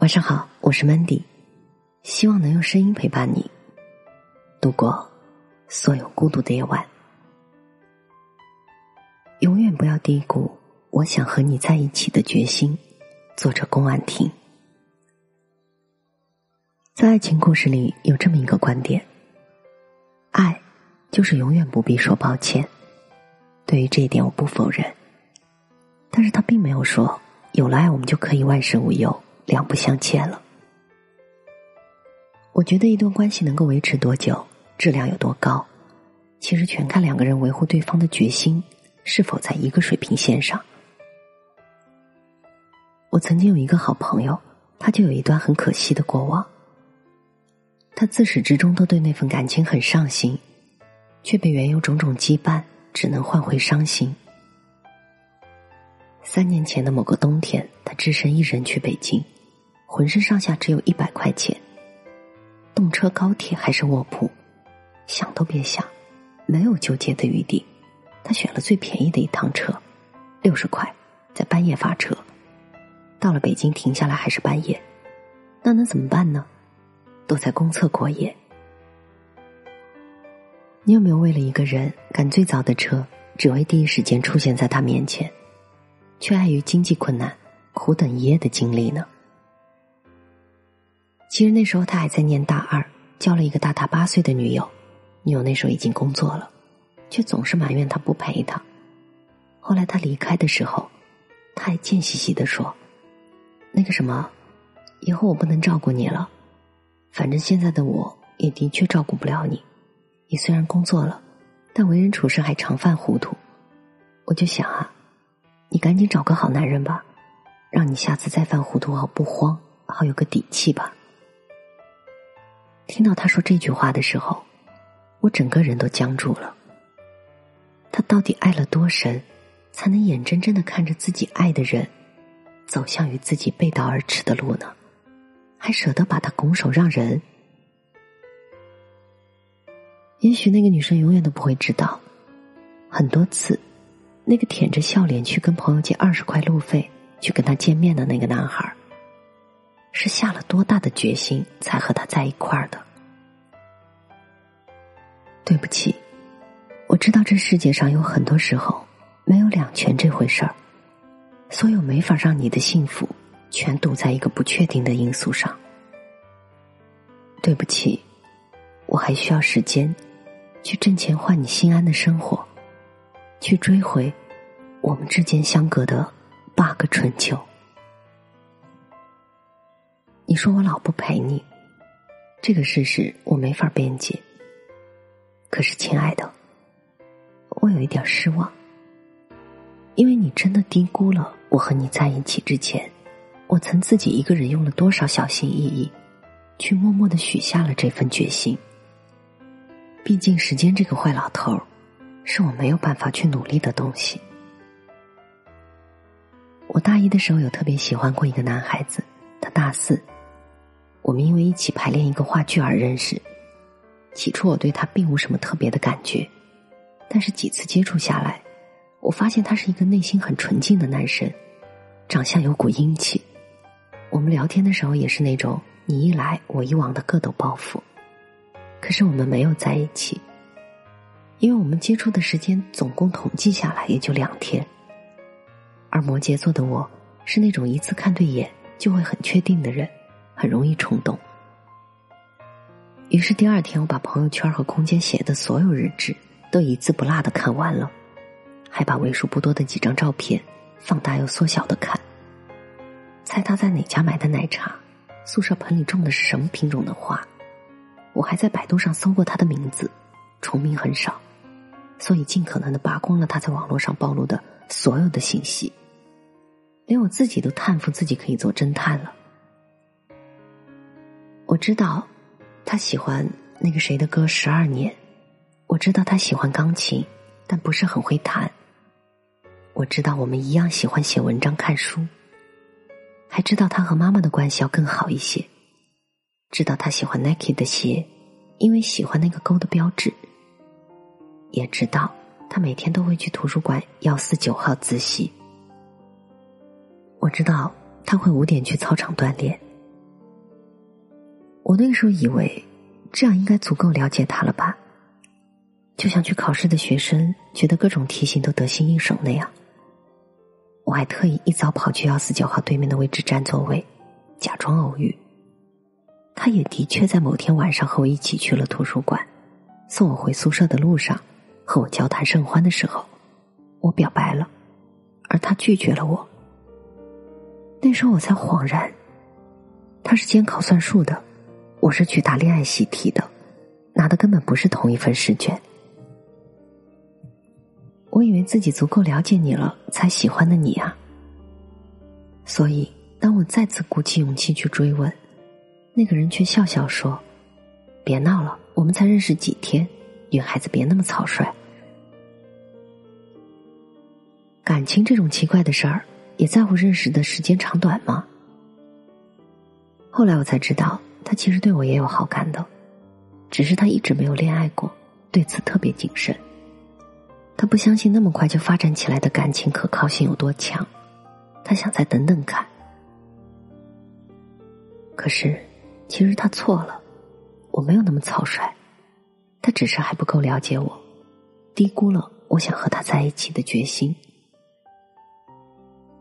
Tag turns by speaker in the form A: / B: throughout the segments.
A: 晚上好，我是 Mandy，希望能用声音陪伴你度过所有孤独的夜晚。永远不要低估我想和你在一起的决心。作者龚婉婷在爱情故事里有这么一个观点：爱就是永远不必说抱歉。对于这一点，我不否认，但是他并没有说有了爱，我们就可以万事无忧。两不相欠了。我觉得一段关系能够维持多久，质量有多高，其实全看两个人维护对方的决心是否在一个水平线上。我曾经有一个好朋友，他就有一段很可惜的过往。他自始至终都对那份感情很上心，却被原有种种羁绊，只能换回伤心。三年前的某个冬天，他只身一人去北京。浑身上下只有一百块钱，动车、高铁还是卧铺，想都别想，没有纠结的余地。他选了最便宜的一趟车，六十块，在半夜发车，到了北京停下来还是半夜，那能怎么办呢？都在公厕过夜。你有没有为了一个人赶最早的车，只为第一时间出现在他面前，却碍于经济困难，苦等一夜的经历呢？其实那时候他还在念大二，交了一个大他八岁的女友，女友那时候已经工作了，却总是埋怨他不陪她。后来他离开的时候，他还贱兮兮的说：“那个什么，以后我不能照顾你了，反正现在的我也的确照顾不了你。你虽然工作了，但为人处事还常犯糊涂。我就想啊，你赶紧找个好男人吧，让你下次再犯糊涂好不慌，好有个底气吧。”听到他说这句话的时候，我整个人都僵住了。他到底爱了多深，才能眼睁睁的看着自己爱的人走向与自己背道而驰的路呢？还舍得把他拱手让人？也许那个女生永远都不会知道，很多次，那个舔着笑脸去跟朋友借二十块路费去跟他见面的那个男孩。是下了多大的决心才和他在一块儿的？对不起，我知道这世界上有很多时候没有两全这回事儿，所有没法让你的幸福全赌在一个不确定的因素上。对不起，我还需要时间去挣钱换你心安的生活，去追回我们之间相隔的八个春秋。你说我老不陪你，这个事实我没法辩解。可是，亲爱的，我有一点失望，因为你真的低估了我和你在一起之前，我曾自己一个人用了多少小心翼翼，去默默的许下了这份决心。毕竟，时间这个坏老头儿，是我没有办法去努力的东西。我大一的时候有特别喜欢过一个男孩子，他大四。我们因为一起排练一个话剧而认识。起初我对他并无什么特别的感觉，但是几次接触下来，我发现他是一个内心很纯净的男生，长相有股英气。我们聊天的时候也是那种你一来我一往的各抖包袱。可是我们没有在一起，因为我们接触的时间总共统计下来也就两天。而摩羯座的我是那种一次看对眼就会很确定的人。很容易冲动，于是第二天我把朋友圈和空间写的所有日志都一字不落的看完了，还把为数不多的几张照片放大又缩小的看。猜他在哪家买的奶茶，宿舍盆里种的是什么品种的花。我还在百度上搜过他的名字，重名很少，所以尽可能的扒光了他在网络上暴露的所有的信息，连我自己都叹服自己可以做侦探了。我知道，他喜欢那个谁的歌十二年。我知道他喜欢钢琴，但不是很会弹。我知道我们一样喜欢写文章、看书，还知道他和妈妈的关系要更好一些。知道他喜欢 Nike 的鞋，因为喜欢那个勾的标志。也知道他每天都会去图书馆幺四九号自习。我知道他会五点去操场锻炼。我那个时候以为，这样应该足够了解他了吧？就像去考试的学生觉得各种题型都得心应手那样。我还特意一早跑去幺四九号对面的位置占座位，假装偶遇。他也的确在某天晚上和我一起去了图书馆，送我回宿舍的路上，和我交谈甚欢的时候，我表白了，而他拒绝了我。那时候我才恍然，他是监考算术的，我是去答恋爱习题的，拿的根本不是同一份试卷。我以为自己足够了解你了，才喜欢的你啊。所以，当我再次鼓起勇气去追问，那个人却笑笑说：“别闹了，我们才认识几天，女孩子别那么草率。感情这种奇怪的事儿，也在乎认识的时间长短吗？”后来我才知道，他其实对我也有好感的，只是他一直没有恋爱过，对此特别谨慎。他不相信那么快就发展起来的感情可靠性有多强，他想再等等看。可是，其实他错了，我没有那么草率，他只是还不够了解我，低估了我想和他在一起的决心。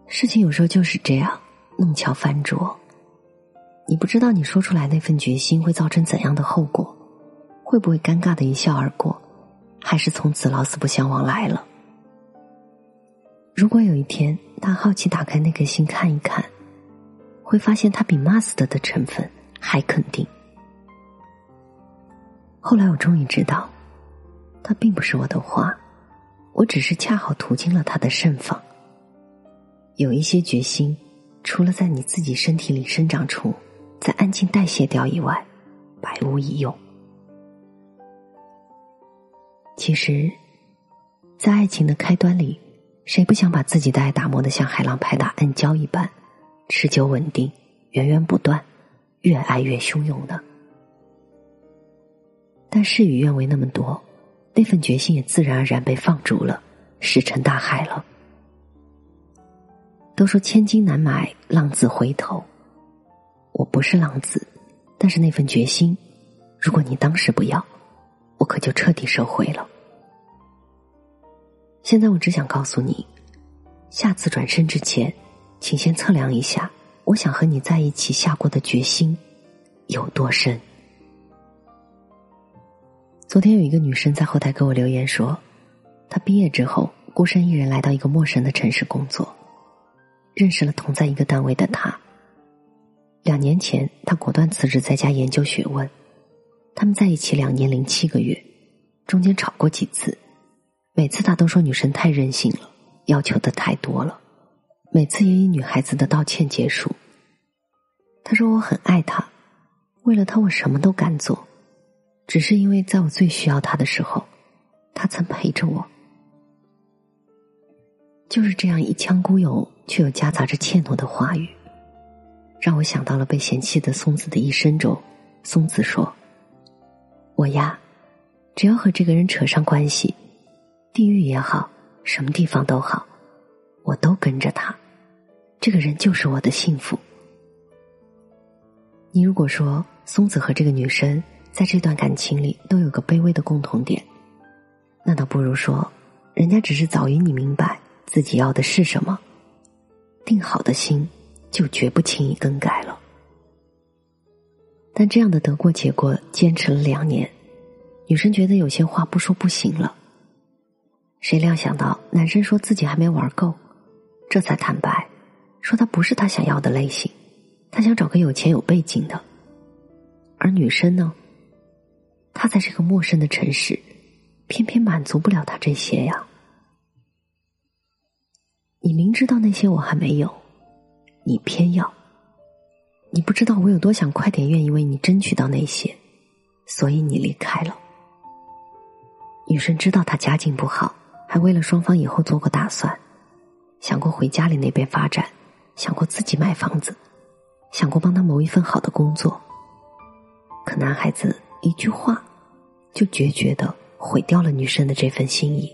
A: 事情有时候就是这样，弄巧反拙。你不知道你说出来那份决心会造成怎样的后果，会不会尴尬的一笑而过。还是从此老死不相往来了。如果有一天他好奇打开那颗心看一看，会发现他比 master 的成分还肯定。后来我终于知道，他并不是我的花，我只是恰好途经了他的盛放。有一些决心，除了在你自己身体里生长出，在安静代谢掉以外，百无一用。其实，在爱情的开端里，谁不想把自己的爱打磨得像海浪拍打暗礁一般，持久稳定、源源不断，越爱越汹涌呢？但事与愿违那么多，那份决心也自然而然被放逐了，石沉大海了。都说千金难买浪子回头，我不是浪子，但是那份决心，如果你当时不要。我可就彻底收回了。现在我只想告诉你，下次转身之前，请先测量一下，我想和你在一起下过的决心有多深。昨天有一个女生在后台给我留言说，她毕业之后孤身一人来到一个陌生的城市工作，认识了同在一个单位的他。两年前，他果断辞职，在家研究学问。他们在一起两年零七个月，中间吵过几次，每次他都说女生太任性了，要求的太多了，每次也以女孩子的道歉结束。他说我很爱他，为了他我什么都敢做，只是因为在我最需要他的时候，他曾陪着我。就是这样一腔孤勇却又夹杂着怯懦的话语，让我想到了被嫌弃的松子的一生中，松子说。我呀，只要和这个人扯上关系，地狱也好，什么地方都好，我都跟着他。这个人就是我的幸福。你如果说松子和这个女生在这段感情里都有个卑微的共同点，那倒不如说，人家只是早于你明白自己要的是什么，定好的心就绝不轻易更改了。但这样的得过且过坚持了两年，女生觉得有些话不说不行了。谁料想到男生说自己还没玩够，这才坦白，说他不是他想要的类型，他想找个有钱有背景的。而女生呢，她在这个陌生的城市，偏偏满足不了他这些呀。你明知道那些我还没有，你偏要。你不知道我有多想快点愿意为你争取到那些，所以你离开了。女生知道他家境不好，还为了双方以后做过打算，想过回家里那边发展，想过自己买房子，想过帮他谋一份好的工作。可男孩子一句话，就决绝的毁掉了女生的这份心意。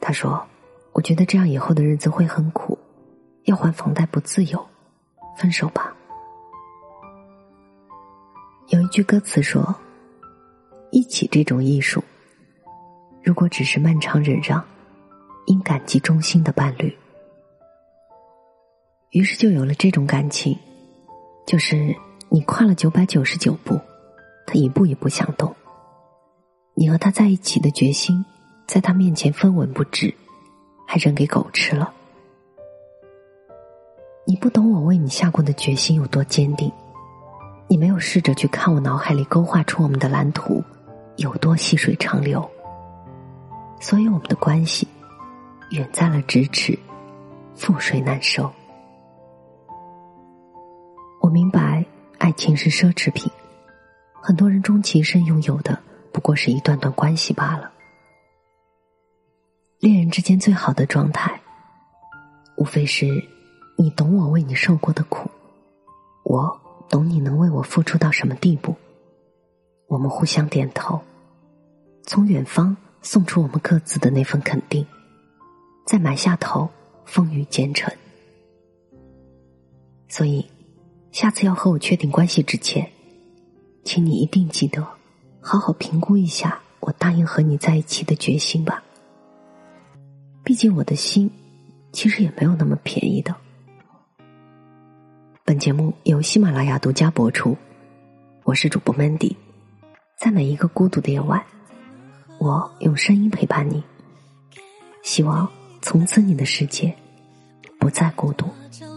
A: 他说：“我觉得这样以后的日子会很苦，要还房贷不自由。”分手吧。有一句歌词说：“一起这种艺术，如果只是漫长忍让，应感激忠心的伴侣。”于是就有了这种感情，就是你跨了九百九十九步，他一步也不想动。你和他在一起的决心，在他面前分文不值，还扔给狗吃了。你不懂我为你下过的决心有多坚定。你没有试着去看我脑海里勾画出我们的蓝图有多细水长流，所以我们的关系远在了咫尺，覆水难收。我明白，爱情是奢侈品，很多人终其一生拥有的不过是一段段关系罢了。恋人之间最好的状态，无非是你懂我为你受过的苦，我。懂你能为我付出到什么地步，我们互相点头，从远方送出我们各自的那份肯定，再埋下头，风雨兼程。所以，下次要和我确定关系之前，请你一定记得，好好评估一下我答应和你在一起的决心吧。毕竟我的心，其实也没有那么便宜的。本节目由喜马拉雅独家播出，我是主播 Mandy，在每一个孤独的夜晚，我用声音陪伴你，希望从此你的世界不再孤独。
B: 心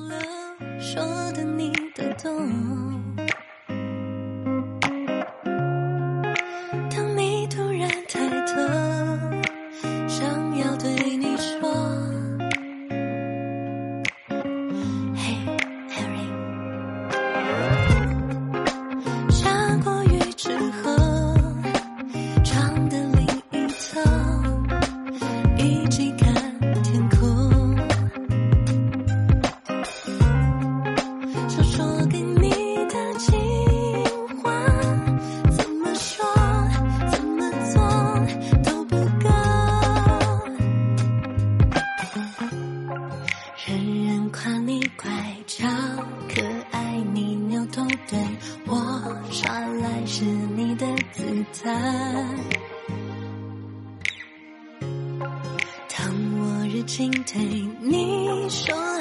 B: 对我耍来是你的姿态，当我热情对你说。